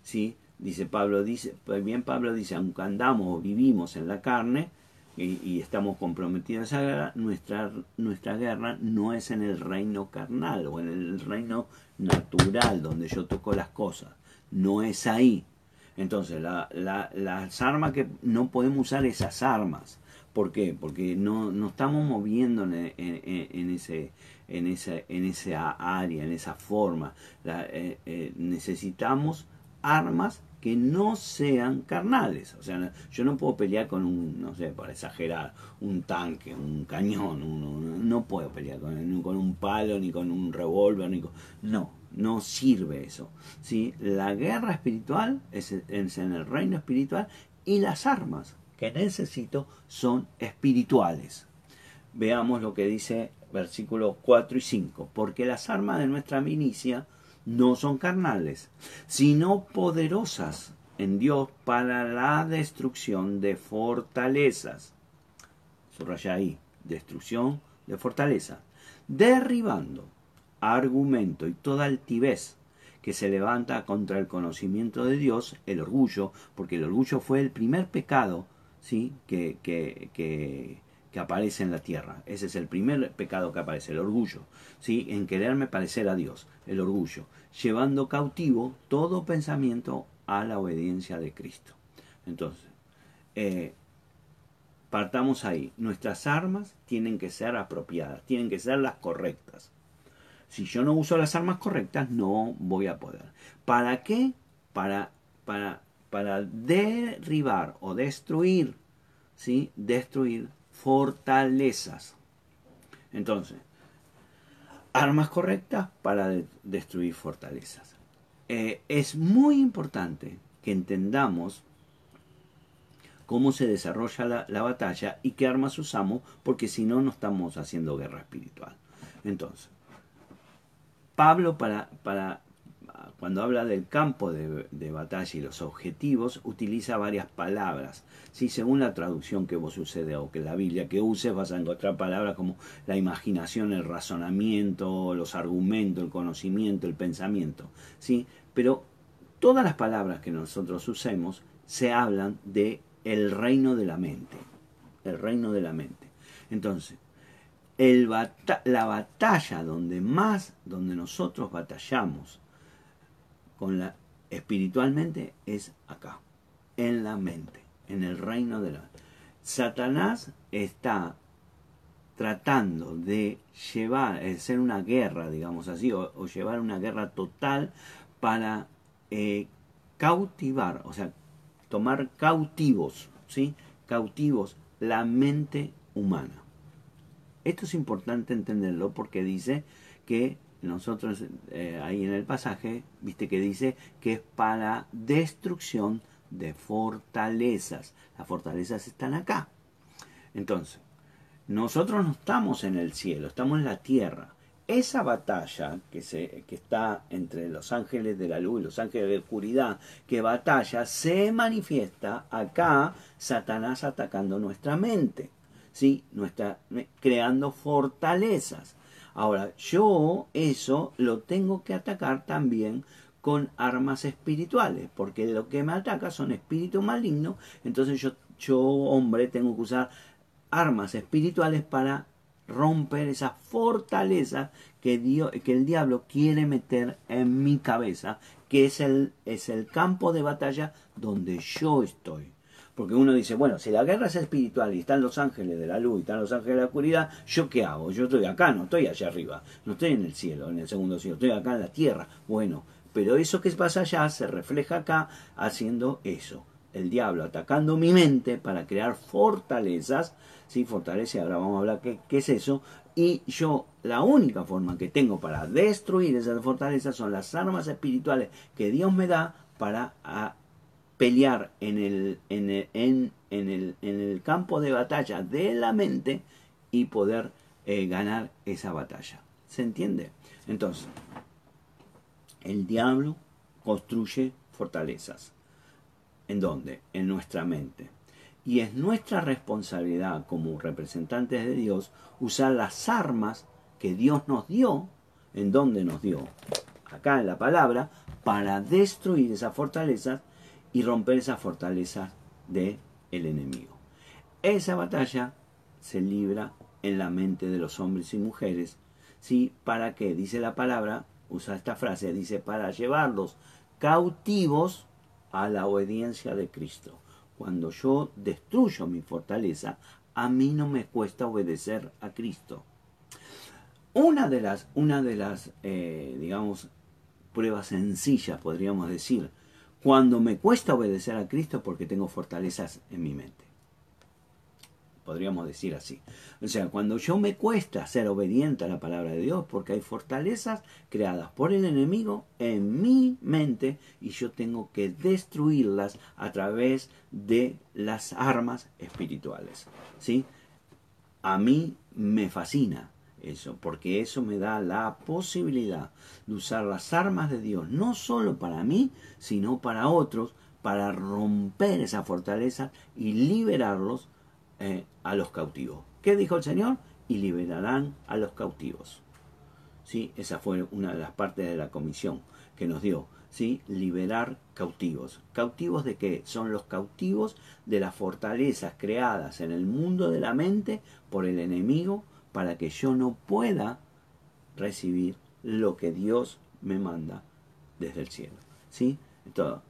Speaker 1: ¿Sí? Dice Pablo, dice, pues bien Pablo dice, aunque andamos o vivimos en la carne y, estamos comprometidos a esa guerra, nuestra, nuestra guerra no es en el reino carnal o en el reino natural donde yo toco las cosas. No es ahí. Entonces, la, las armas que no podemos usar esas armas. ¿Por qué? Porque no, no estamos moviendo en, en, ese, en, esa, en esa área, en esa forma. Eh, eh, necesitamos armas que no sean carnales. O sea, yo no puedo pelear con un, no sé, para exagerar, un tanque, un cañón, no puedo pelear con, con, un palo, ni con un revólver, ni con... No, no sirve eso. ¿sí? La guerra espiritual es, es en el reino espiritual y las armas que necesito son espirituales. Veamos lo que dice versículos 4 y 5. Porque las armas de nuestra milicia no son carnales, sino poderosas en Dios para la destrucción de fortalezas. Subraya ahí, destrucción de fortaleza. Derribando argumento y toda altivez que se levanta contra el conocimiento de Dios, el orgullo, porque el orgullo fue el primer pecado ¿sí? que, que, que, que aparece en la tierra. Ese es el primer pecado que aparece, el orgullo, ¿sí? en quererme parecer a Dios, el orgullo, llevando cautivo todo pensamiento a la obediencia de Cristo. Entonces, eh, partamos ahí. Nuestras armas tienen que ser apropiadas, tienen que ser las correctas. Si yo no uso las armas correctas, no voy a poder. ¿Para qué? Para, para, para derribar o destruir, ¿sí? Destruir fortalezas. Entonces, armas correctas para destruir fortalezas. Eh, es muy importante que entendamos cómo se desarrolla la, la, batalla y qué armas usamos, porque si no, no estamos haciendo guerra espiritual. Entonces, Pablo para, para cuando habla del campo de, batalla y los objetivos, utiliza varias palabras. ¿sí? Según la traducción que vos uses o que la Biblia que uses, vas a encontrar palabras como la imaginación, el razonamiento, los argumentos, el conocimiento, el pensamiento. ¿sí? Pero todas las palabras que nosotros usemos se hablan de el reino de la mente. El reino de la mente. Entonces, la batalla donde más, donde nosotros batallamos, con la espiritualmente es acá, en la mente, en el reino de la Satanás está tratando de llevar, es ser una guerra, digamos así, o, llevar una guerra total para eh, cautivar, o sea, tomar cautivos, ¿sí? Cautivos la mente humana. Esto es importante entenderlo porque dice que nosotros eh, ahí en el pasaje, viste que dice que es para destrucción de fortalezas. Las fortalezas están acá. Entonces, nosotros no estamos en el cielo, estamos en la tierra. Esa batalla que, se, que está entre los ángeles de la luz y los ángeles de oscuridad, que batalla, se manifiesta acá Satanás atacando nuestra mente, ¿sí? nuestra, creando fortalezas. Ahora, yo eso lo tengo que atacar también con armas espirituales, porque lo que me ataca son espíritus malignos, entonces yo, yo hombre, tengo que usar armas espirituales para romper esas fortalezas que, Dios, que el diablo quiere meter en mi cabeza, que es el, es el campo de batalla donde yo estoy. Porque uno dice, bueno, si la guerra es espiritual y están los ángeles de la luz y están los ángeles de la oscuridad, ¿yo qué hago? Yo estoy acá, no estoy allá arriba, no estoy en el cielo, en el segundo cielo, estoy acá en la tierra. Bueno, pero eso que pasa allá se refleja acá haciendo eso. El diablo atacando mi mente para crear fortalezas, ¿sí? Fortaleza, ahora vamos a hablar qué, qué es eso. Y yo, la única forma que tengo para destruir esas fortalezas son las armas espirituales que Dios me da para pelear en el, en el, en, el, en el campo de batalla de la mente y poder eh, ganar esa batalla. ¿Se entiende? Entonces, el diablo construye fortalezas. ¿En dónde? En nuestra mente. Y es nuestra responsabilidad como representantes de Dios usar las armas que Dios nos dio, en donde nos dio, acá en la palabra, para destruir esas fortalezas y romper esas fortalezas del el enemigo. Esa batalla se libra en la mente de los hombres y mujeres. ¿Sí? ¿Para qué? Dice la palabra, usa esta frase, dice, para llevarlos cautivos a la obediencia de Cristo. Cuando yo destruyo mi fortaleza, a mí no me cuesta obedecer a Cristo. Una de las, una de las eh, digamos, pruebas sencillas, podríamos decir, cuando me cuesta obedecer a Cristo porque tengo fortalezas en mi mente. Podríamos decir así. O sea, cuando yo me cuesta ser obediente a la palabra de Dios porque hay fortalezas creadas por el enemigo en mi mente y yo tengo que destruirlas a través de las armas espirituales. ¿Sí? A mí me fascina eso, porque eso me da la posibilidad de usar las armas de Dios, no solo para mí, sino para otros, para romper esa fortaleza y liberarlos eh, a los cautivos. ¿Qué dijo el Señor? Y liberarán a los cautivos. ¿Sí? Esa fue una de las partes de la comisión que nos dio. ¿Sí? Liberar cautivos. ¿Cautivos de qué? Son los cautivos de las fortalezas creadas en el mundo de la mente por el enemigo para que yo no pueda recibir lo que Dios me manda desde el cielo. ¿Sí? Todo.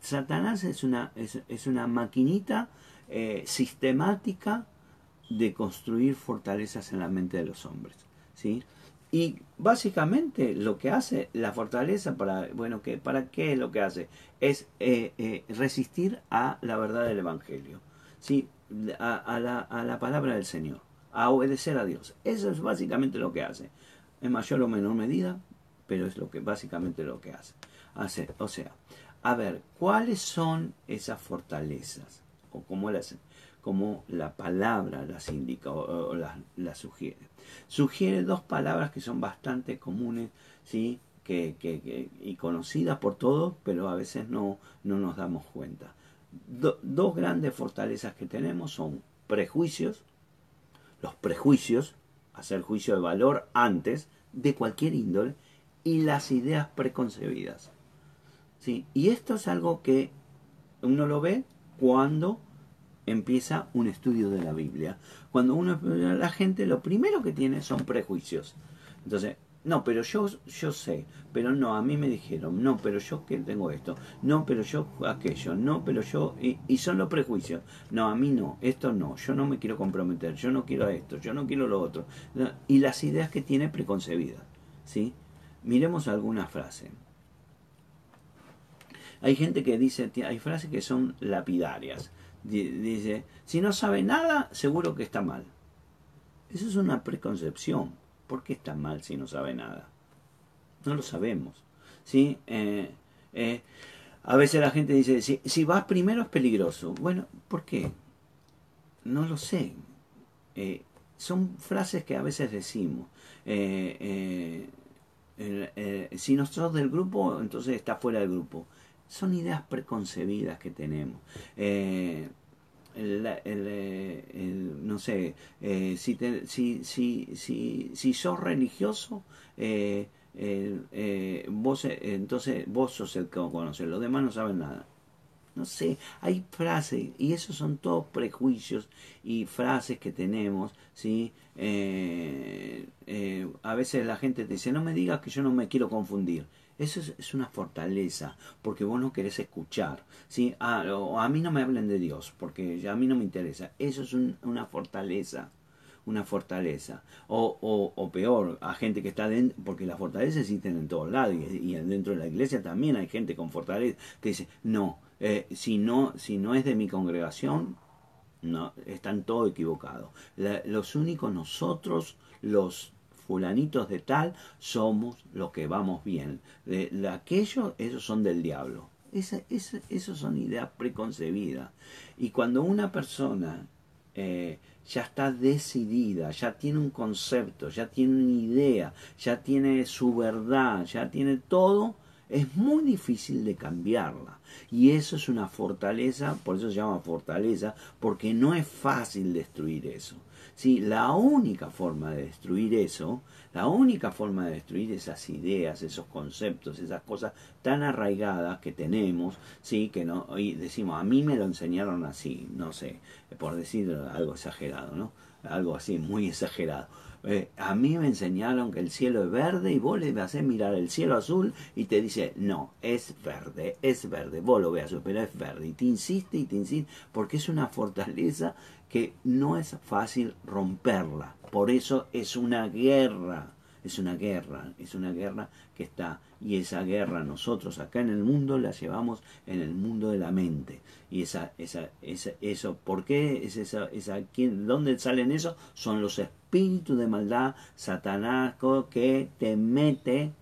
Speaker 1: Satanás es una, es, una maquinita eh, sistemática de construir fortalezas en la mente de los hombres. ¿sí? Y básicamente lo que hace la fortaleza para, bueno, que, ¿para qué es lo que hace? Es eh, eh, resistir a la verdad del Evangelio, ¿sí? a, la, a la palabra del Señor a obedecer a Dios. Eso es básicamente lo que hace. En mayor o menor medida, pero es lo que básicamente lo que hace. hace o sea, a ver, ¿cuáles son esas fortalezas? O cómo las como la palabra las indica o, las, sugiere. Sugiere dos palabras que son bastante comunes, ¿sí? Que, que, y conocidas por todos, pero a veces no, no nos damos cuenta. dos grandes fortalezas que tenemos son prejuicios los prejuicios, hacer juicio de valor antes de cualquier índole y las ideas preconcebidas. ¿Sí? Y esto es algo que uno lo ve cuando empieza un estudio de la Biblia. Cuando uno la gente lo primero que tiene son prejuicios. Entonces, no, pero yo, yo sé, pero no, a mí me dijeron, no, pero yo que tengo esto, no, pero yo aquello, no, pero yo, y, son los prejuicios, no, a mí no, esto no, yo no me quiero comprometer, yo no quiero esto, yo no quiero lo otro, y las ideas que tiene preconcebidas, ¿sí? Miremos alguna frase. Hay gente que dice, hay frases que son lapidarias, dice, si no sabe nada, seguro que está mal. Eso es una preconcepción ¿Por qué está mal si no sabe nada? No lo sabemos. ¿sí? Eh, eh, a veces la gente dice, si, vas primero es peligroso. Bueno, ¿por qué? No lo sé. Eh, son frases que a veces decimos. si no sos del grupo, entonces está fuera del grupo. Son ideas preconcebidas que tenemos el, no sé, eh, si, si, si, si, si, sos religioso, eh, eh, vos, entonces vos sos el que conoce, los demás no saben nada. No sé, hay frases, y esos son todos prejuicios y frases que tenemos, ¿sí? a veces la gente te dice, no me digas que yo no me quiero confundir. Eso es, una fortaleza, porque vos no querés escuchar. ¿sí? Ah, a mí no me hablen de Dios, porque a mí no me interesa. Eso es una fortaleza. Una fortaleza. O, o, o, peor, a gente que está dentro, porque las fortalezas existen en todos lados, y, dentro de la iglesia también hay gente con fortaleza que dice, no, eh, si no, si no es de mi congregación, no, están todos equivocados. los únicos nosotros, los fulanitos de tal, somos los que vamos bien. De, aquellos, esos son del diablo. Esa, esas son ideas preconcebidas. Y cuando una persona eh, ya está decidida, ya tiene un concepto, ya tiene una idea, ya tiene su verdad, ya tiene todo, es muy difícil de cambiarla. Y eso es una fortaleza, por eso se llama fortaleza, porque no es fácil destruir eso. ¿Sí? La única forma de destruir eso, la única forma de destruir esas ideas, esos conceptos, esas cosas tan arraigadas que tenemos, ¿sí? que no, y decimos, a mí me lo enseñaron así, no sé, por decir algo exagerado, ¿no? Algo así, muy exagerado. Eh, a mí me enseñaron que el cielo es verde y vos le hacer mirar el cielo azul y te dice, no, es verde, es verde, vos lo veas, pero es verde. Y te insiste y te insiste, porque es una fortaleza que no es fácil romperla. Por eso es una guerra, es una guerra, es una guerra que está. Y esa guerra nosotros acá en el mundo la llevamos en el mundo de la mente. Y esa, esa, esa eso, ¿por qué es esa, esa, quién, dónde salen eso? Son los espíritus de maldad, Satanás, que te mete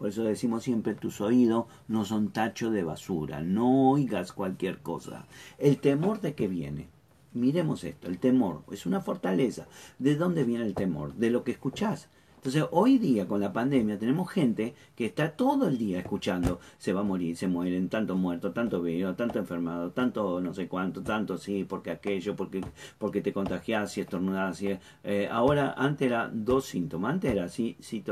Speaker 1: por eso decimos siempre, tus oídos no son tacho de basura, no oigas cualquier cosa. El temor de que viene, Miremos esto, el temor es una fortaleza. ¿De dónde viene el temor? De lo que escuchás. Entonces, hoy día con la pandemia tenemos gente que está todo el día escuchando, se va a morir, se mueren, tanto muertos, tanto vivos, tanto enfermados, tanto no sé cuánto, tanto sí, porque aquello, porque, porque te contagias, si estornudas, si, eh, ahora antes era dos síntomas, antes era si, si,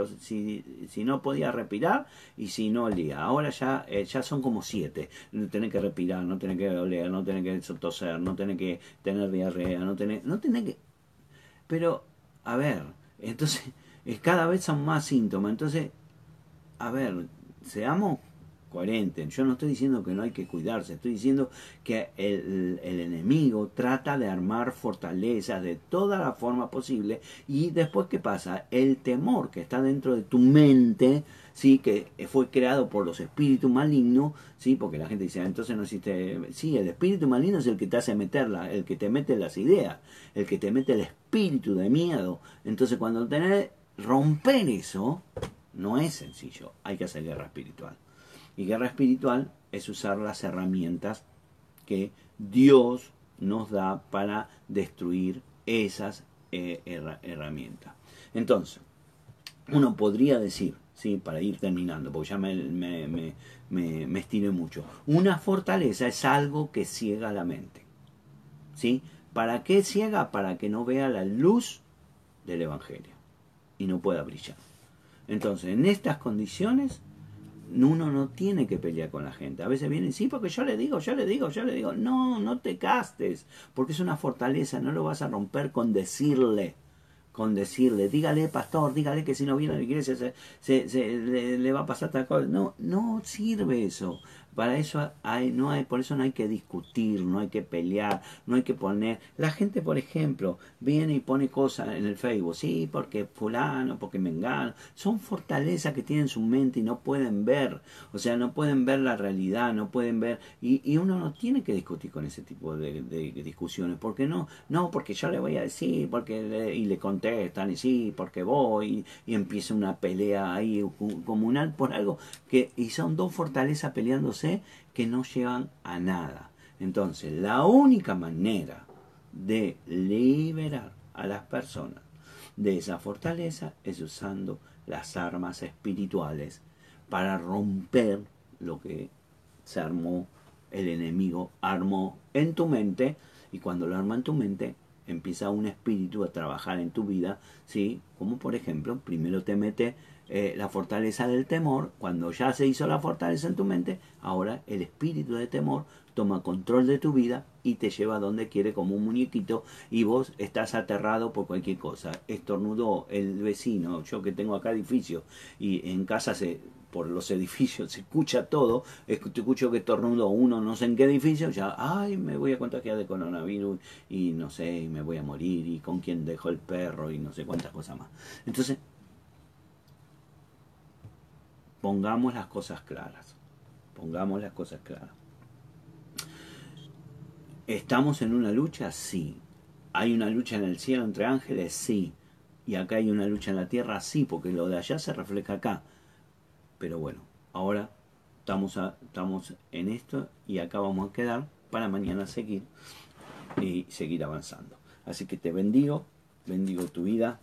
Speaker 1: si, no podía respirar y si no olía, ahora ya, eh, ya son como siete, no tenés que respirar, no tenés que oler, no tenés que toser, no tenés que tener diarrea, no tenés, no tenés que... Pero, a ver, entonces es cada vez son más síntomas. Entonces, a ver, seamos coherentes. Yo no estoy diciendo que no hay que cuidarse, estoy diciendo que el, enemigo trata de armar fortalezas de toda la forma posible y después, ¿qué pasa? El temor que está dentro de tu mente, sí, que fue creado por los espíritus malignos, sí, porque la gente dice, ah, entonces no existe, sí, el espíritu maligno es el que te hace meterla, el que te mete las ideas, el que te mete el espíritu de miedo. Entonces cuando tenés romper eso no es sencillo, hay que hacer guerra espiritual. Y guerra espiritual es usar las herramientas que Dios nos da para destruir esas eh, herramientas. Entonces, uno podría decir, ¿sí? para ir terminando, porque ya me, me, me, me, estiré mucho, una fortaleza es algo que ciega la mente. ¿sí? ¿Para qué ciega? Para que no vea la luz del Evangelio y no pueda brillar. Entonces, en estas condiciones, uno no tiene que pelear con la gente. A veces vienen, sí, porque yo le digo, yo le digo, yo le digo, no, no te castes, porque es una fortaleza, no lo vas a romper con decirle, con decirle, dígale, pastor, dígale que si no viene a la iglesia se, le, le, va a pasar tal cosa. No, no sirve eso. Para eso hay, no hay, por eso no hay que discutir, no hay que pelear, no hay que poner. La gente, por ejemplo, viene y pone cosas en el Facebook, sí, porque fulano, porque mengano, son fortalezas que tienen su mente y no pueden ver, o sea, no pueden ver la realidad, no pueden ver, y, y uno no tiene que discutir con ese tipo de, discusiones, porque no, no, porque yo le voy a decir, porque y le contestan, y sí, porque voy, y, y empieza una pelea ahí comunal por algo que, y son dos fortalezas peleándose que no llevan a nada. Entonces, la única manera de liberar a las personas de esa fortaleza es usando las armas espirituales para romper lo que se armó, el enemigo armó en tu mente y cuando lo arma en tu mente empieza un espíritu a trabajar en tu vida, ¿sí? Como por ejemplo, primero te mete eh, la fortaleza del temor, cuando ya se hizo la fortaleza en tu mente, ahora el espíritu de temor toma control de tu vida y te lleva donde quiere como un muñequito y vos estás aterrado por cualquier cosa. Estornudó el vecino, yo que tengo acá edificio y en casa se por los edificios se escucha todo, escucho que estornudó uno no sé en qué edificio, ya, ay, me voy a contagiar de coronavirus y no sé, y me voy a morir y con quién dejó el perro y no sé cuántas cosas más. Entonces, Pongamos las cosas claras. Pongamos las cosas claras. ¿Estamos en una lucha? Sí. ¿Hay una lucha en el cielo entre ángeles? Sí. ¿Y acá hay una lucha en la tierra? Sí, porque lo de allá se refleja acá. Pero bueno, ahora estamos, estamos en esto y acá vamos a quedar para mañana seguir y seguir avanzando. Así que te bendigo, bendigo tu vida.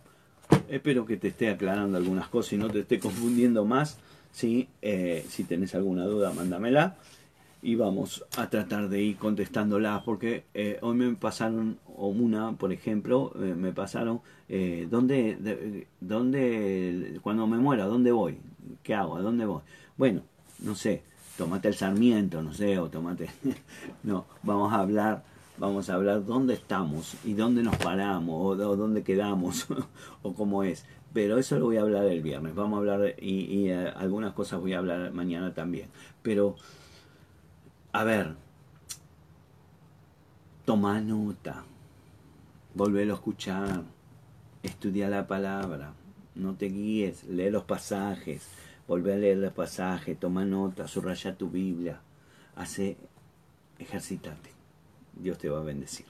Speaker 1: Espero que te esté aclarando algunas cosas y no te esté confundiendo más. Eh, si tenés alguna duda, mándamela y vamos a tratar de ir contestándolas porque eh, hoy me pasaron, o una, por ejemplo, eh, me pasaron, ¿dónde, ¿dónde, cuando me muera, dónde voy? ¿Qué hago? ¿A dónde voy? Bueno, no sé, tomate el Sarmiento, no sé, o tomate, no, vamos a hablar, vamos a hablar dónde estamos y dónde nos paramos, o, dónde quedamos, o cómo es. Pero eso lo voy a hablar el viernes, vamos a hablar, y, y algunas cosas voy a hablar mañana también. Pero a ver, toma nota, volvelo a escuchar, estudia la palabra, no te guíes, lee los pasajes, volvé a leer los pasajes, toma nota, subraya tu Biblia, hace, ejercitate, Dios te va a bendecir.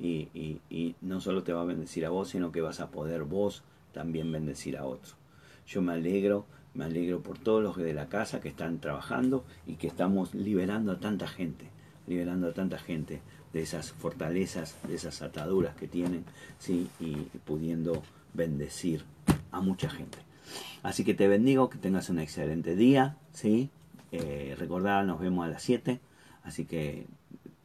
Speaker 1: Y, y, y no solo te va a bendecir a vos, sino que vas a poder vos también bendecir a otros. Yo me alegro me alegro por todos los de la casa que están trabajando y que estamos liberando a tanta gente, liberando a tanta gente de esas fortalezas, de esas ataduras que tienen, ¿sí? y pudiendo bendecir a mucha gente. Así que te bendigo, que tengas un excelente día, ¿sí? Eh, recordad, nos vemos a las 7, así que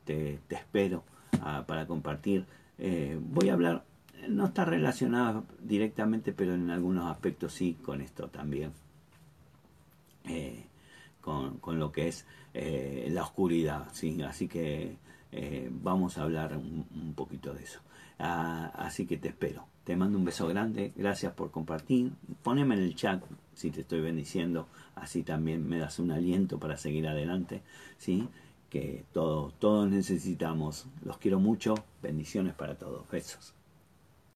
Speaker 1: te, espero ah, para compartir. Eh, voy a hablar, no está relacionado directamente, pero en algunos aspectos sí con esto también. Eh, con, con, lo que es la oscuridad. ¿sí? Así que vamos a hablar un, poquito de eso. Ah, así que te espero. Te mando un beso grande. Gracias por compartir. Poneme en el chat si te estoy bendiciendo. Así también me das un aliento para seguir adelante. ¿sí? Que todos, todos necesitamos. Los quiero mucho. Bendiciones para todos. Besos.